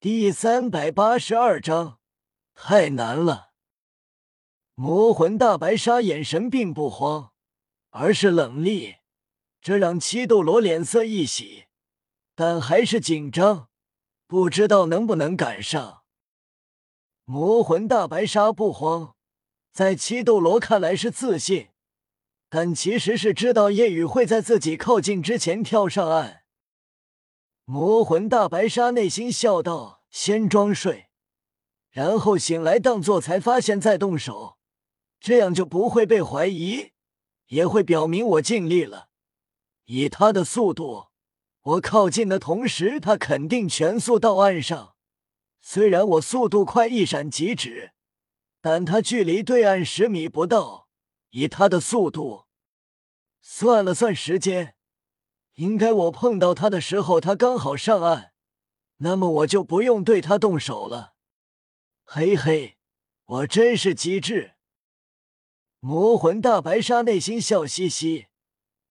第三百八十二章，太难了。魔魂大白鲨眼神并不慌，而是冷厉，这让七斗罗脸色一喜，但还是紧张，不知道能不能赶上。魔魂大白鲨不慌，在七斗罗看来是自信，但其实是知道夜雨会在自己靠近之前跳上岸。魔魂大白鲨内心笑道：“先装睡，然后醒来，当做才发现再动手，这样就不会被怀疑，也会表明我尽力了。以他的速度，我靠近的同时，他肯定全速到岸上。虽然我速度快，一闪即止，但他距离对岸十米不到。以他的速度，算了算时间。”应该我碰到他的时候，他刚好上岸，那么我就不用对他动手了。嘿嘿，我真是机智！魔魂大白鲨内心笑嘻嘻，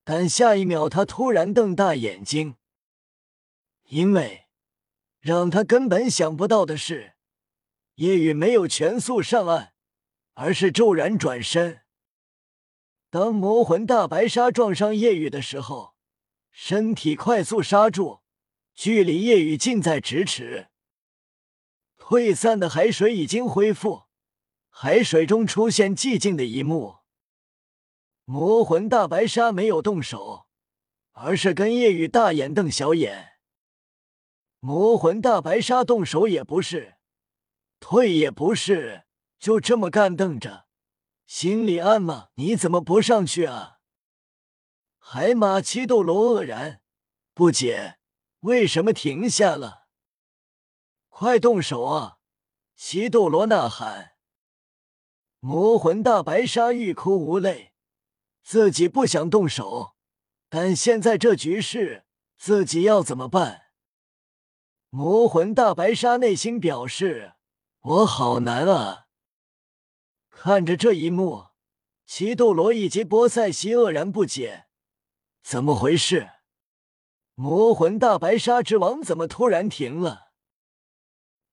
但下一秒他突然瞪大眼睛，因为让他根本想不到的是，夜雨没有全速上岸，而是骤然转身。当魔魂大白鲨撞上夜雨的时候。身体快速刹住，距离夜雨近在咫尺。退散的海水已经恢复，海水中出现寂静的一幕。魔魂大白鲨没有动手，而是跟夜雨大眼瞪小眼。魔魂大白鲨动手也不是，退也不是，就这么干瞪着，心里暗骂：你怎么不上去啊？海马七斗罗愕然，不解为什么停下了。快动手啊！七斗罗呐喊。魔魂大白鲨欲哭无泪，自己不想动手，但现在这局势，自己要怎么办？魔魂大白鲨内心表示：我好难啊！看着这一幕，七斗罗以及波塞西愕然不解。怎么回事？魔魂大白鲨之王怎么突然停了？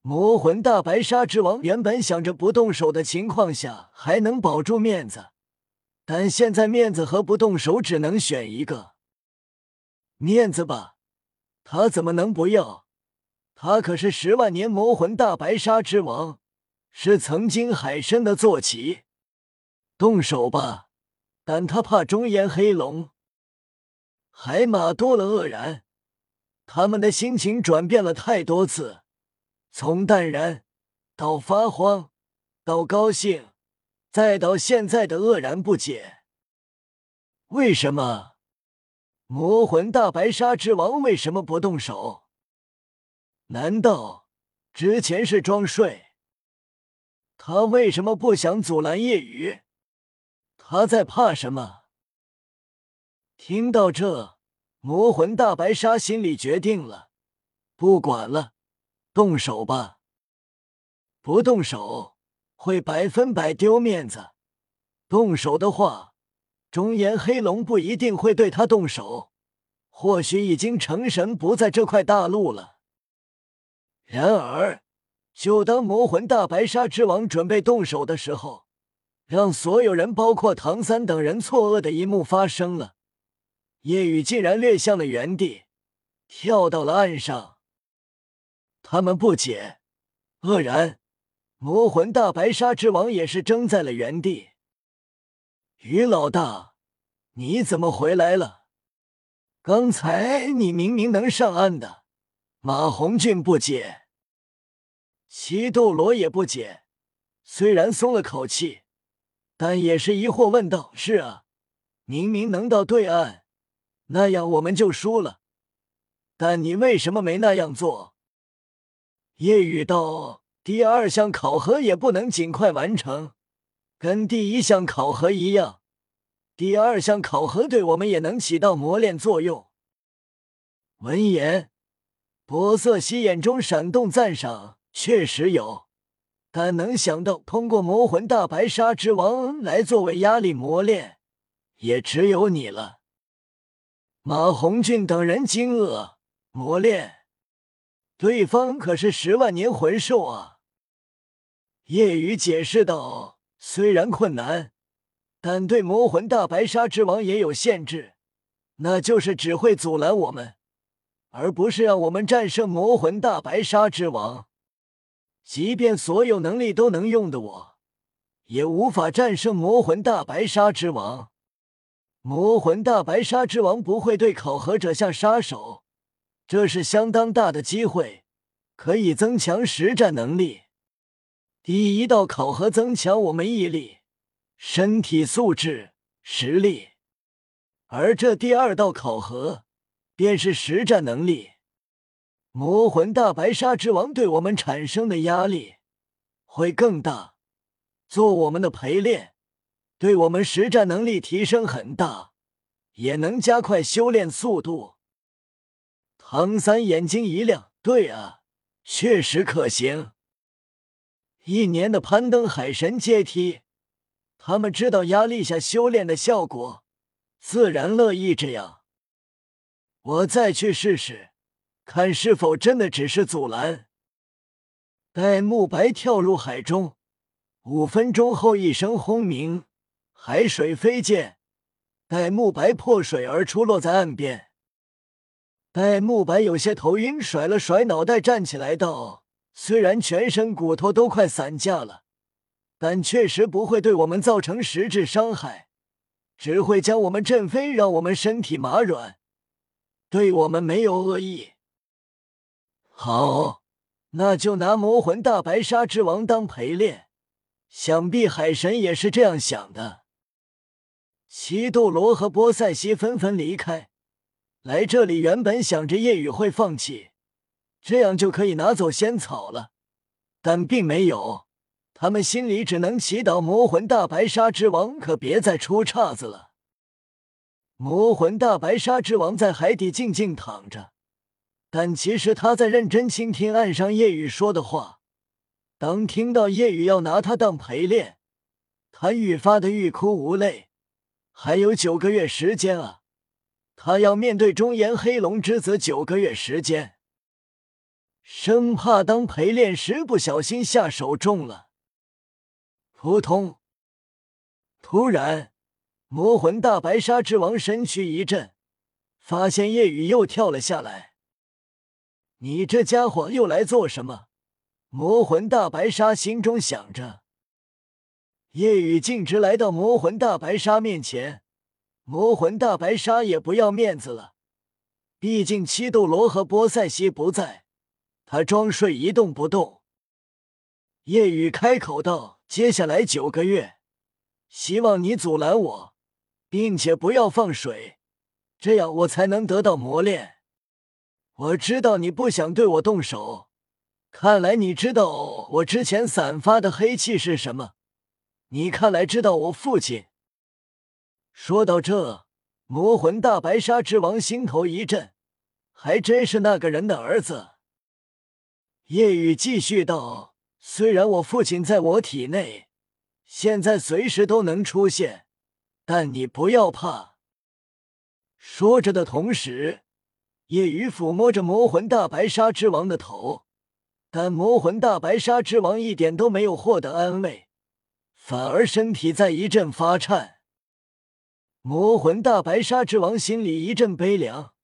魔魂大白鲨之王原本想着不动手的情况下还能保住面子，但现在面子和不动手只能选一个。面子吧，他怎么能不要？他可是十万年魔魂大白鲨之王，是曾经海参的坐骑。动手吧，但他怕中炎黑龙。海马多了愕然，他们的心情转变了太多次，从淡然到发慌，到高兴，再到现在的愕然不解。为什么魔魂大白鲨之王为什么不动手？难道之前是装睡？他为什么不想阻拦夜雨？他在怕什么？听到这，魔魂大白鲨心里决定了，不管了，动手吧。不动手会百分百丢面子，动手的话，中炎黑龙不一定会对他动手，或许已经成神不在这块大陆了。然而，就当魔魂大白鲨之王准备动手的时候，让所有人，包括唐三等人错愕的一幕发生了。夜雨竟然掠向了原地，跳到了岸上。他们不解、愕然，魔魂大白鲨之王也是怔在了原地。于老大，你怎么回来了？刚才你明明能上岸的。马红俊不解，七斗罗也不解，虽然松了口气，但也是疑惑问道：“是啊，明明能到对岸。”那样我们就输了，但你为什么没那样做？夜雨道：“第二项考核也不能尽快完成，跟第一项考核一样，第二项考核对我们也能起到磨练作用。”闻言，波瑟西眼中闪动赞赏，确实有，但能想到通过魔魂大白鲨之王来作为压力磨练，也只有你了。马红俊等人惊愕，磨练对方可是十万年魂兽啊！夜雨解释道：“虽然困难，但对魔魂大白鲨之王也有限制，那就是只会阻拦我们，而不是让我们战胜魔魂大白鲨之王。即便所有能力都能用的我，也无法战胜魔魂大白鲨之王。魔魂大白鲨之王不会对考核者下杀手。”这是相当大的机会，可以增强实战能力。第一道考核增强我们毅力、身体素质、实力，而这第二道考核便是实战能力。魔魂大白鲨之王对我们产生的压力会更大，做我们的陪练，对我们实战能力提升很大，也能加快修炼速度。唐三眼睛一亮，对啊，确实可行。一年的攀登海神阶梯，他们知道压力下修炼的效果，自然乐意这样。我再去试试，看是否真的只是阻拦。待慕白跳入海中，五分钟后一声轰鸣，海水飞溅，戴沐白破水而出，落在岸边。戴沐白有些头晕，甩了甩脑袋，站起来道：“虽然全身骨头都快散架了，但确实不会对我们造成实质伤害，只会将我们震飞，让我们身体麻软，对我们没有恶意。”好，那就拿魔魂大白鲨之王当陪练，想必海神也是这样想的。西斗罗和波塞西纷纷离开。来这里原本想着夜雨会放弃，这样就可以拿走仙草了，但并没有。他们心里只能祈祷魔魂大白鲨之王可别再出岔子了。魔魂大白鲨之王在海底静静躺着，但其实他在认真倾听岸上夜雨说的话。当听到夜雨要拿他当陪练，他愈发的欲哭无泪。还有九个月时间啊！他要面对中炎黑龙之子九个月时间，生怕当陪练时不小心下手重了。扑通！突然，魔魂大白鲨之王身躯一震，发现夜雨又跳了下来。你这家伙又来做什么？魔魂大白鲨心中想着。夜雨径直来到魔魂大白鲨面前。魔魂大白鲨也不要面子了，毕竟七斗罗和波塞西不在，他装睡一动不动。夜雨开口道：“接下来九个月，希望你阻拦我，并且不要放水，这样我才能得到磨练。我知道你不想对我动手，看来你知道我之前散发的黑气是什么。你看来知道我父亲。”说到这，魔魂大白鲨之王心头一震，还真是那个人的儿子。夜雨继续道：“虽然我父亲在我体内，现在随时都能出现，但你不要怕。”说着的同时，夜雨抚摸着魔魂大白鲨之王的头，但魔魂大白鲨之王一点都没有获得安慰，反而身体在一阵发颤。魔魂大白鲨之王心里一阵悲凉，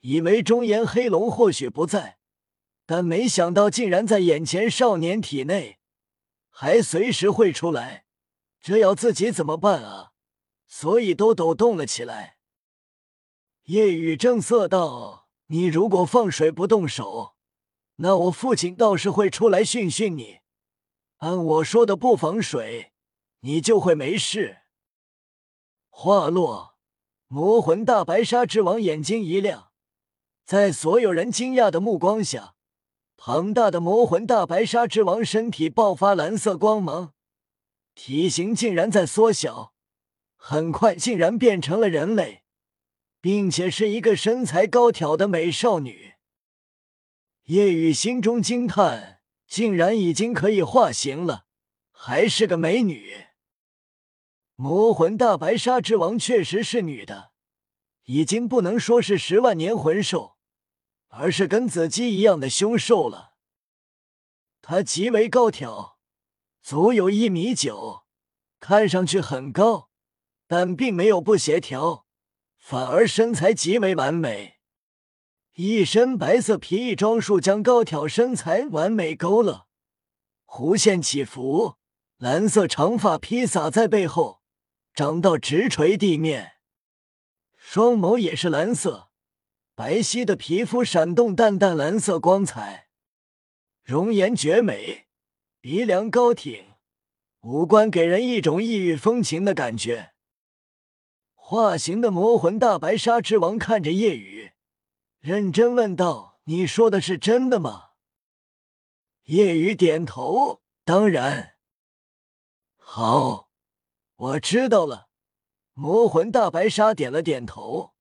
以为中炎黑龙或许不在，但没想到竟然在眼前少年体内，还随时会出来，这要自己怎么办啊？所以都抖动了起来。夜雨正色道：“你如果放水不动手，那我父亲倒是会出来训训你。按我说的不防水，你就会没事。”话落，魔魂大白鲨之王眼睛一亮，在所有人惊讶的目光下，庞大的魔魂大白鲨之王身体爆发蓝色光芒，体型竟然在缩小，很快竟然变成了人类，并且是一个身材高挑的美少女。叶雨心中惊叹，竟然已经可以化形了，还是个美女。魔魂大白鲨之王确实是女的，已经不能说是十万年魂兽，而是跟子鸡一样的凶兽了。他极为高挑，足有一米九，看上去很高，但并没有不协调，反而身材极为完美。一身白色皮衣装束将高挑身材完美勾勒，弧线起伏，蓝色长发披洒在背后，长到直垂地面，双眸也是蓝色。白皙的皮肤闪动淡淡蓝色光彩，容颜绝美，鼻梁高挺，五官给人一种异域风情的感觉。化形的魔魂大白鲨之王看着夜雨，认真问道：“你说的是真的吗？”夜雨点头：“当然。”好，我知道了。魔魂大白鲨点了点头。